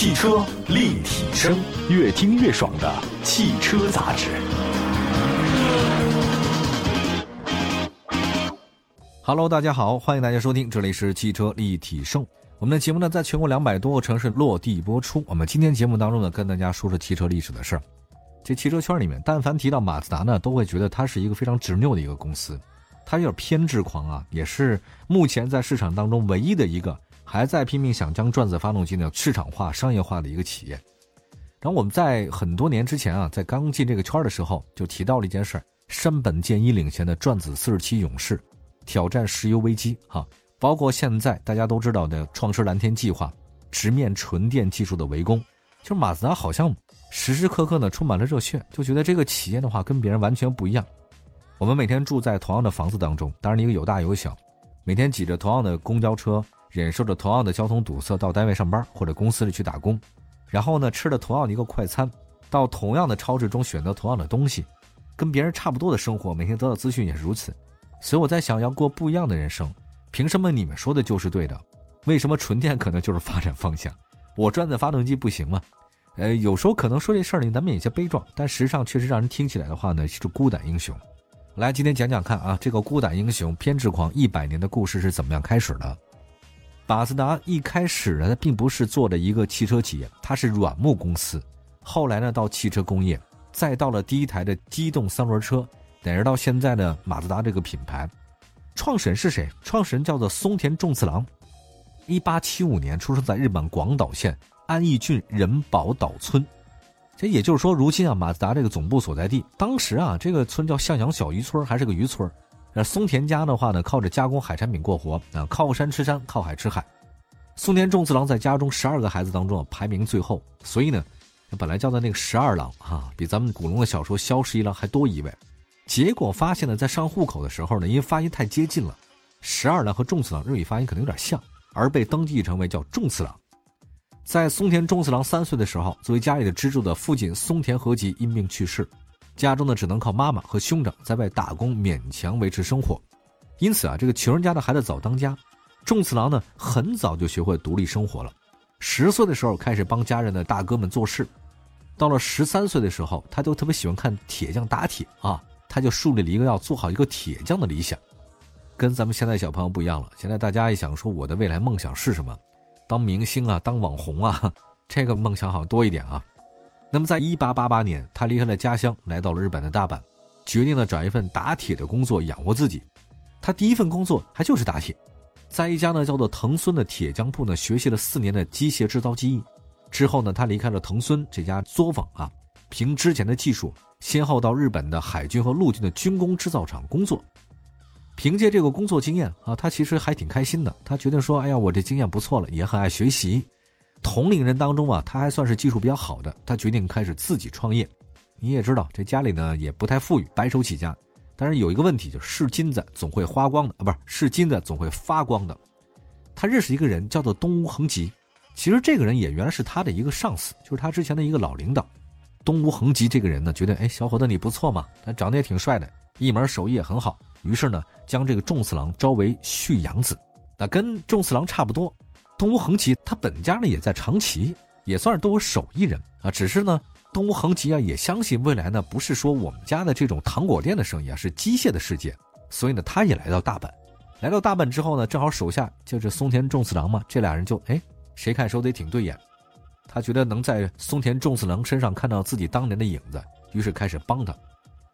汽车立体声，越听越爽的汽车杂志。Hello，大家好，欢迎大家收听，这里是汽车立体声。我们的节目呢，在全国两百多个城市落地播出。我们今天节目当中呢，跟大家说说汽车历史的事儿。这汽车圈里面，但凡提到马自达呢，都会觉得它是一个非常执拗的一个公司，它有点偏执狂啊，也是目前在市场当中唯一的一个还在拼命想将转子发动机呢市场化、商业化的一个企业。然后我们在很多年之前啊，在刚进这个圈的时候，就提到了一件事儿：山本健一领衔的转子四十七勇士挑战石油危机，哈，包括现在大家都知道的创驰蓝天计划，直面纯电技术的围攻，就是马自达好像。时时刻刻呢充满了热血，就觉得这个企业的话跟别人完全不一样。我们每天住在同样的房子当中，当然一个有大有小，每天挤着同样的公交车，忍受着同样的交通堵塞到单位上班或者公司里去打工，然后呢吃着同样的一个快餐，到同样的超市中选择同样的东西，跟别人差不多的生活，每天得到资讯也是如此。所以我在想，要过不一样的人生，凭什么你们说的就是对的？为什么纯电可能就是发展方向？我转的发动机不行吗？呃，有时候可能说这事儿呢，难免有些悲壮，但实际上确实让人听起来的话呢，是孤胆英雄。来，今天讲讲看啊，这个孤胆英雄、偏执狂一百年的故事是怎么样开始的？马自达一开始呢，它并不是做的一个汽车企业，它是软木公司。后来呢，到汽车工业，再到了第一台的机动三轮车，乃至到现在的马自达这个品牌。创始人是谁？创始人叫做松田重次郎，一八七五年出生在日本广岛县。安义郡仁保岛村，这也就是说，如今啊，马自达这个总部所在地，当时啊，这个村叫向阳小渔村，还是个渔村。那松田家的话呢，靠着加工海产品过活啊，靠山吃山，靠海吃海。松田重次郎在家中十二个孩子当中排名最后，所以呢，本来叫的那个十二郎啊，比咱们古龙的小说萧十一郎还多一位。结果发现呢，在上户口的时候呢，因为发音太接近了，十二郎和重次郎日语发音可能有点像，而被登记成为叫重次郎。在松田重次郎三岁的时候，作为家里的支柱的父亲松田和吉因病去世，家中呢只能靠妈妈和兄长在外打工勉强维持生活。因此啊，这个穷人家的孩子早当家，重次郎呢很早就学会独立生活了。十岁的时候开始帮家人的大哥们做事，到了十三岁的时候，他就特别喜欢看铁匠打铁啊，他就树立了一个要做好一个铁匠的理想。跟咱们现在小朋友不一样了，现在大家一想说我的未来梦想是什么？当明星啊，当网红啊，这个梦想好像多一点啊。那么，在一八八八年，他离开了家乡，来到了日本的大阪，决定了找一份打铁的工作养活自己。他第一份工作还就是打铁，在一家呢叫做藤村的铁匠铺呢学习了四年的机械制造技艺。之后呢，他离开了藤村这家作坊啊，凭之前的技术，先后到日本的海军和陆军的军工制造厂工作。凭借这个工作经验啊，他其实还挺开心的。他决定说：“哎呀，我这经验不错了，也很爱学习。同龄人当中啊，他还算是技术比较好的。他决定开始自己创业。你也知道，这家里呢也不太富裕，白手起家。但是有一个问题，就是金子总会花光的啊，不是是金子总会发光的。他认识一个人叫做东屋恒吉，其实这个人也原来是他的一个上司，就是他之前的一个老领导。东屋恒吉这个人呢，觉得哎，小伙子你不错嘛，他长得也挺帅的，一门手艺也很好。”于是呢，将这个重次郎招为婿养子，那跟重次郎差不多。东屋恒吉他本家呢也在长崎，也算是都有手艺人啊。只是呢，东屋恒吉啊也相信未来呢不是说我们家的这种糖果店的生意啊，是机械的世界。所以呢，他也来到大阪。来到大阪之后呢，正好手下就是松田重次郎嘛，这俩人就哎，谁看谁得挺对眼。他觉得能在松田重次郎身上看到自己当年的影子，于是开始帮他。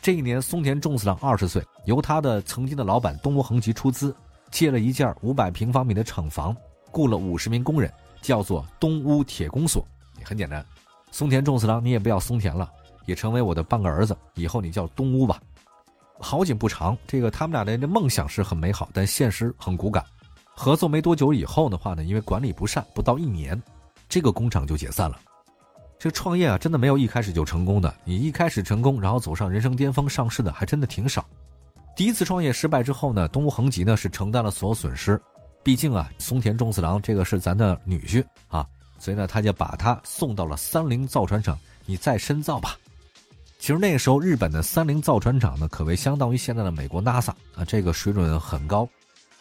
这一年，松田重次郎二十岁，由他的曾经的老板东屋恒吉出资，借了一件五百平方米的厂房，雇了五十名工人，叫做东屋铁工所。也很简单，松田重次郎，你也不要松田了，也成为我的半个儿子，以后你叫东屋吧。好景不长，这个他们俩的这梦想是很美好，但现实很骨感。合作没多久以后的话呢，因为管理不善，不到一年，这个工厂就解散了。这创业啊，真的没有一开始就成功的。你一开始成功，然后走上人生巅峰上市的，还真的挺少。第一次创业失败之后呢，东屋恒吉呢是承担了所有损失。毕竟啊，松田重次郎这个是咱的女婿啊，所以呢，他就把他送到了三菱造船厂，你再深造吧。其实那个时候，日本的三菱造船厂呢，可谓相当于现在的美国 NASA 啊，这个水准很高。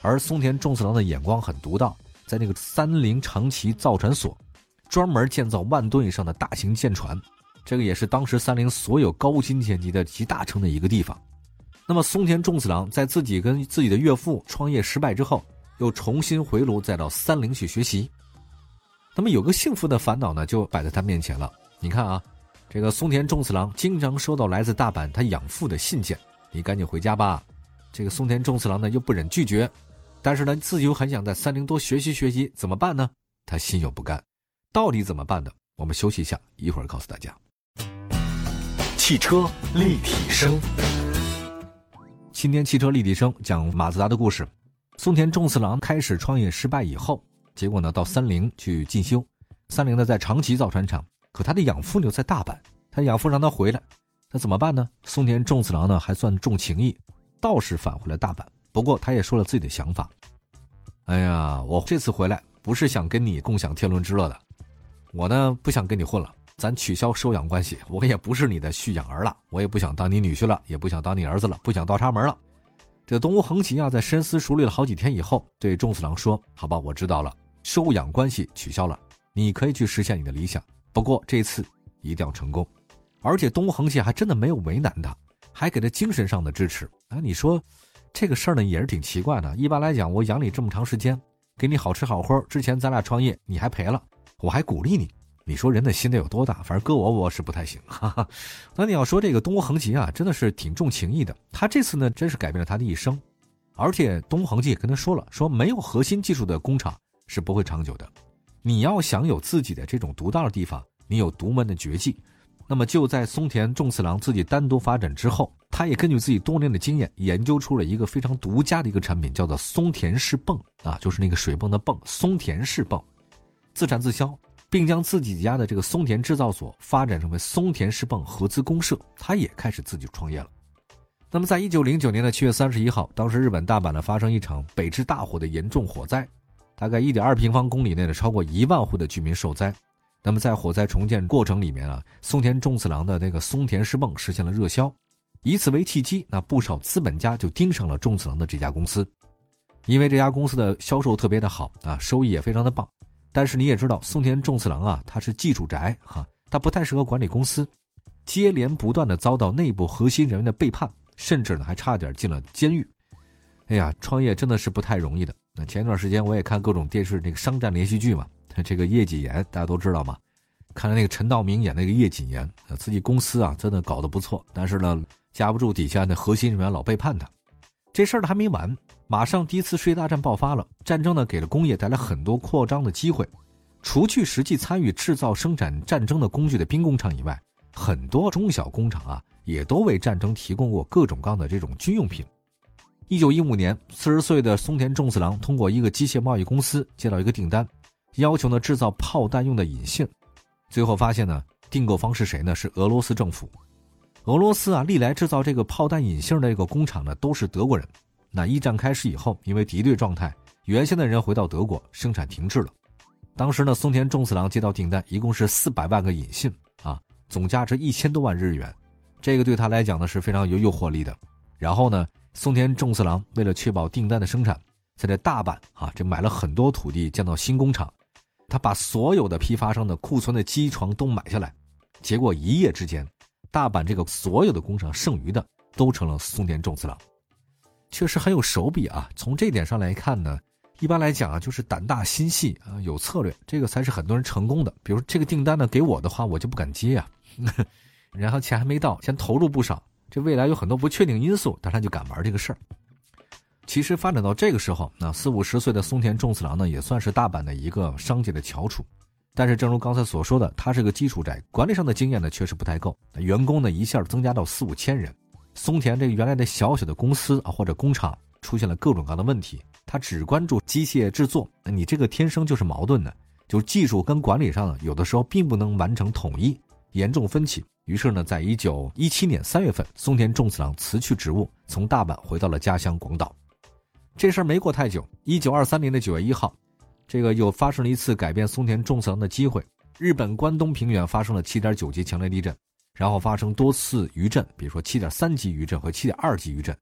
而松田重次郎的眼光很独到，在那个三菱长崎造船所。专门建造万吨以上的大型舰船，这个也是当时三菱所有高精尖级的集大成的一个地方。那么松田重次郎在自己跟自己的岳父创业失败之后，又重新回炉，再到三菱去学习。那么有个幸福的烦恼呢，就摆在他面前了。你看啊，这个松田重次郎经常收到来自大阪他养父的信件，你赶紧回家吧。这个松田重次郎呢又不忍拒绝，但是呢自己又很想在三菱多学习学习，怎么办呢？他心有不甘，到底怎么办呢？我们休息一下，一会儿告诉大家。汽车立体声，今天汽车立体声讲马自达的故事。松田重次郎开始创业失败以后，结果呢到三菱去进修，三菱呢在长崎造船厂，可他的养父呢在大阪，他养父让他回来，那怎么办呢？松田重次郎呢还算重情义。倒是返回了大阪，不过他也说了自己的想法。哎呀，我这次回来不是想跟你共享天伦之乐的，我呢不想跟你混了，咱取消收养关系，我也不是你的续养儿了，我也不想当你女婿了，也不想当你儿子了，不想倒插门了。这东屋恒吉啊，在深思熟虑了好几天以后，对仲次郎说：“好吧，我知道了，收养关系取消了，你可以去实现你的理想，不过这次一定要成功。”而且东屋恒吉还真的没有为难他。还给他精神上的支持啊！你说，这个事儿呢也是挺奇怪的。一般来讲，我养你这么长时间，给你好吃好喝，之前咱俩创业你还赔了，我还鼓励你。你说人的心得有多大？反正搁我我是不太行。哈哈。那你要说这个东屋恒吉啊，真的是挺重情义的。他这次呢，真是改变了他的一生。而且东屋恒吉也跟他说了，说没有核心技术的工厂是不会长久的。你要想有自己的这种独到的地方，你有独门的绝技。那么就在松田重次郎自己单独发展之后，他也根据自己多年的经验，研究出了一个非常独家的一个产品，叫做松田式泵啊，就是那个水泵的泵，松田式泵，自产自销，并将自己家的这个松田制造所发展成为松田石泵合资公社，他也开始自己创业了。那么在一九零九年的七月三十一号，当时日本大阪呢发生一场北至大火的严重火灾，大概一点二平方公里内的超过一万户的居民受灾。那么在火灾重建过程里面啊，松田重次郎的那个松田石泵实现了热销，以此为契机，那不少资本家就盯上了重次郎的这家公司，因为这家公司的销售特别的好啊，收益也非常的棒。但是你也知道，松田重次郎啊，他是技术宅哈，他不太适合管理公司，接连不断的遭到内部核心人员的背叛，甚至呢还差点进了监狱。哎呀，创业真的是不太容易的。那前一段时间我也看各种电视那个商战连续剧嘛。这个叶谨言大家都知道嘛？看着那个陈道明演那个叶谨言，自己公司啊真的搞得不错，但是呢架不住底下那核心人员老背叛他。这事儿还没完，马上第一次世界大战爆发了，战争呢给了工业带来很多扩张的机会。除去实际参与制造生产战争的工具的兵工厂以外，很多中小工厂啊也都为战争提供过各种各样的这种军用品。一九一五年，四十岁的松田重次郎通过一个机械贸易公司接到一个订单。要求呢制造炮弹用的引信，最后发现呢订购方是谁呢？是俄罗斯政府。俄罗斯啊，历来制造这个炮弹引信的这个工厂呢都是德国人。那一战开始以后，因为敌对状态，原先的人回到德国，生产停滞了。当时呢，松田重次郎接到订单，一共是四百万个引信啊，总价值一千多万日元，这个对他来讲呢是非常有诱惑力的。然后呢，松田重次郎为了确保订单的生产，在这大阪啊，这买了很多土地建造新工厂。他把所有的批发商的库存的机床都买下来，结果一夜之间，大阪这个所有的工厂剩余的都成了松田重次郎，确实很有手笔啊。从这点上来看呢，一般来讲啊，就是胆大心细啊，有策略，这个才是很多人成功的。比如这个订单呢给我的话，我就不敢接啊，然后钱还没到，先投入不少，这未来有很多不确定因素，但他就敢玩这个事儿。其实发展到这个时候，那四五十岁的松田重次郎呢，也算是大阪的一个商界的翘楚。但是，正如刚才所说的，他是个基础宅，管理上的经验呢确实不太够。员工呢一下增加到四五千人，松田这个原来的小小的公司啊或者工厂出现了各种各样的问题。他只关注机械制作，你这个天生就是矛盾的，就是技术跟管理上呢有的时候并不能完成统一，严重分歧。于是呢，在一九一七年三月份，松田重次郎辞去职务，从大阪回到了家乡广岛。这事儿没过太久，一九二三年的九月一号，这个又发生了一次改变松田重次郎的机会。日本关东平原发生了七点九级强烈地震，然后发生多次余震，比如说七点三级余震和七点二级余震，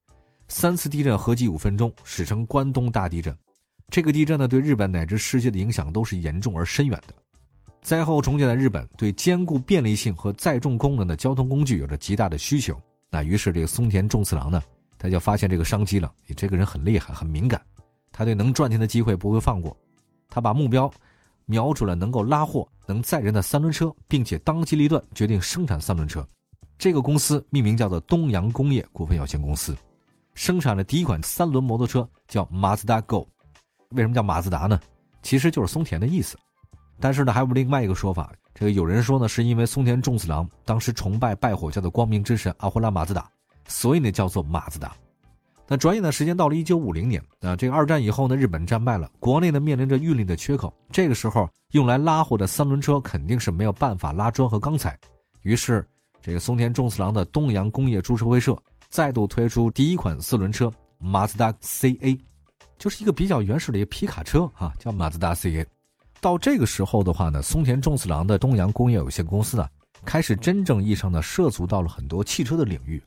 三次地震合计五分钟，史称关东大地震。这个地震呢，对日本乃至世界的影响都是严重而深远的。灾后重建的日本对兼顾便利性和载重功能的交通工具有着极大的需求。那于是这个松田重次郎呢，他就发现这个商机了。你这个人很厉害，很敏感，他对能赚钱的机会不会放过。他把目标瞄准了能够拉货、能载人的三轮车，并且当机立断决定生产三轮车。这个公司命名叫做东洋工业股份有限公司，生产的第一款三轮摩托车叫马自达 Go。为什么叫马自达呢？其实就是松田的意思。但是呢，还有另外一个说法，这个有人说呢，是因为松田重次郎当时崇拜拜火教的光明之神阿胡拉马自达，所以呢叫做马自达。那转眼的时间到了一九五零年，啊，这个二战以后呢，日本战败了，国内呢面临着运力的缺口，这个时候用来拉货的三轮车肯定是没有办法拉砖和钢材，于是这个松田重次郎的东洋工业株式会社再度推出第一款四轮车马自达 CA，就是一个比较原始的一个皮卡车啊，叫马自达 CA。到这个时候的话呢，松田重次郎的东洋工业有限公司啊，开始真正意义上的涉足到了很多汽车的领域。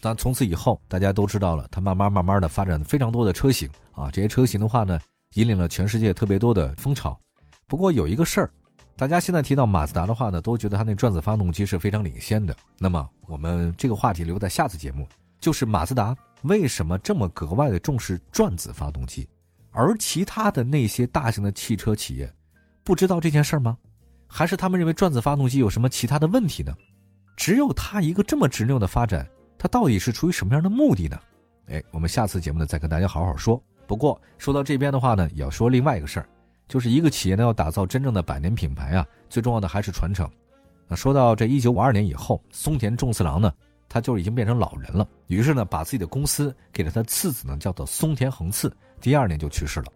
但从此以后，大家都知道了，它慢慢慢慢的发展非常多的车型啊，这些车型的话呢，引领了全世界特别多的风潮。不过有一个事儿，大家现在提到马自达的话呢，都觉得它那转子发动机是非常领先的。那么我们这个话题留在下次节目，就是马自达为什么这么格外的重视转子发动机？而其他的那些大型的汽车企业，不知道这件事儿吗？还是他们认为转子发动机有什么其他的问题呢？只有它一个这么执拗的发展，它到底是出于什么样的目的呢？哎，我们下次节目呢再跟大家好好说。不过说到这边的话呢，也要说另外一个事儿，就是一个企业呢要打造真正的百年品牌啊，最重要的还是传承。那说到这一九五二年以后，松田重次郎呢？他就已经变成老人了，于是呢，把自己的公司给了他次子呢，叫做松田恒次。第二年就去世了。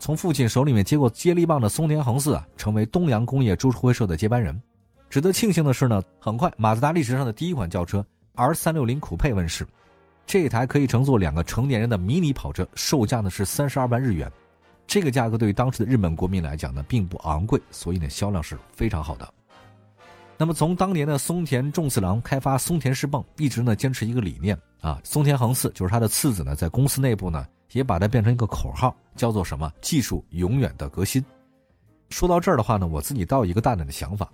从父亲手里面接过接力棒的松田恒次啊，成为东洋工业株式会社的接班人。值得庆幸的是呢，很快马自达历史上的第一款轿车 R 三六零酷配问世。这一台可以乘坐两个成年人的迷你跑车，售价呢是三十二万日元。这个价格对于当时的日本国民来讲呢，并不昂贵，所以呢，销量是非常好的。那么从当年的松田重次郎开发松田式泵，一直呢坚持一个理念啊，松田恒次就是他的次子呢，在公司内部呢也把它变成一个口号，叫做什么？技术永远的革新。说到这儿的话呢，我自己倒有一个大胆的想法，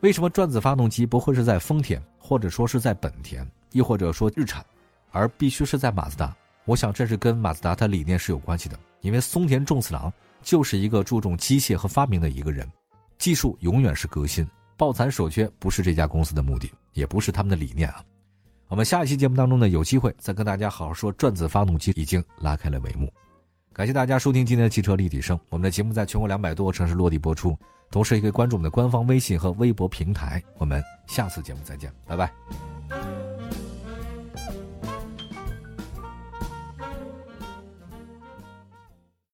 为什么转子发动机不会是在丰田，或者说是在本田，亦或者说日产，而必须是在马自达？我想这是跟马自达它理念是有关系的，因为松田重次郎就是一个注重机械和发明的一个人，技术永远是革新。抱残守缺不是这家公司的目的，也不是他们的理念啊。我们下一期节目当中呢，有机会再跟大家好好说转子发动机已经拉开了帷幕。感谢大家收听今天的汽车立体声，我们的节目在全国两百多个城市落地播出，同时也可以关注我们的官方微信和微博平台。我们下次节目再见，拜拜。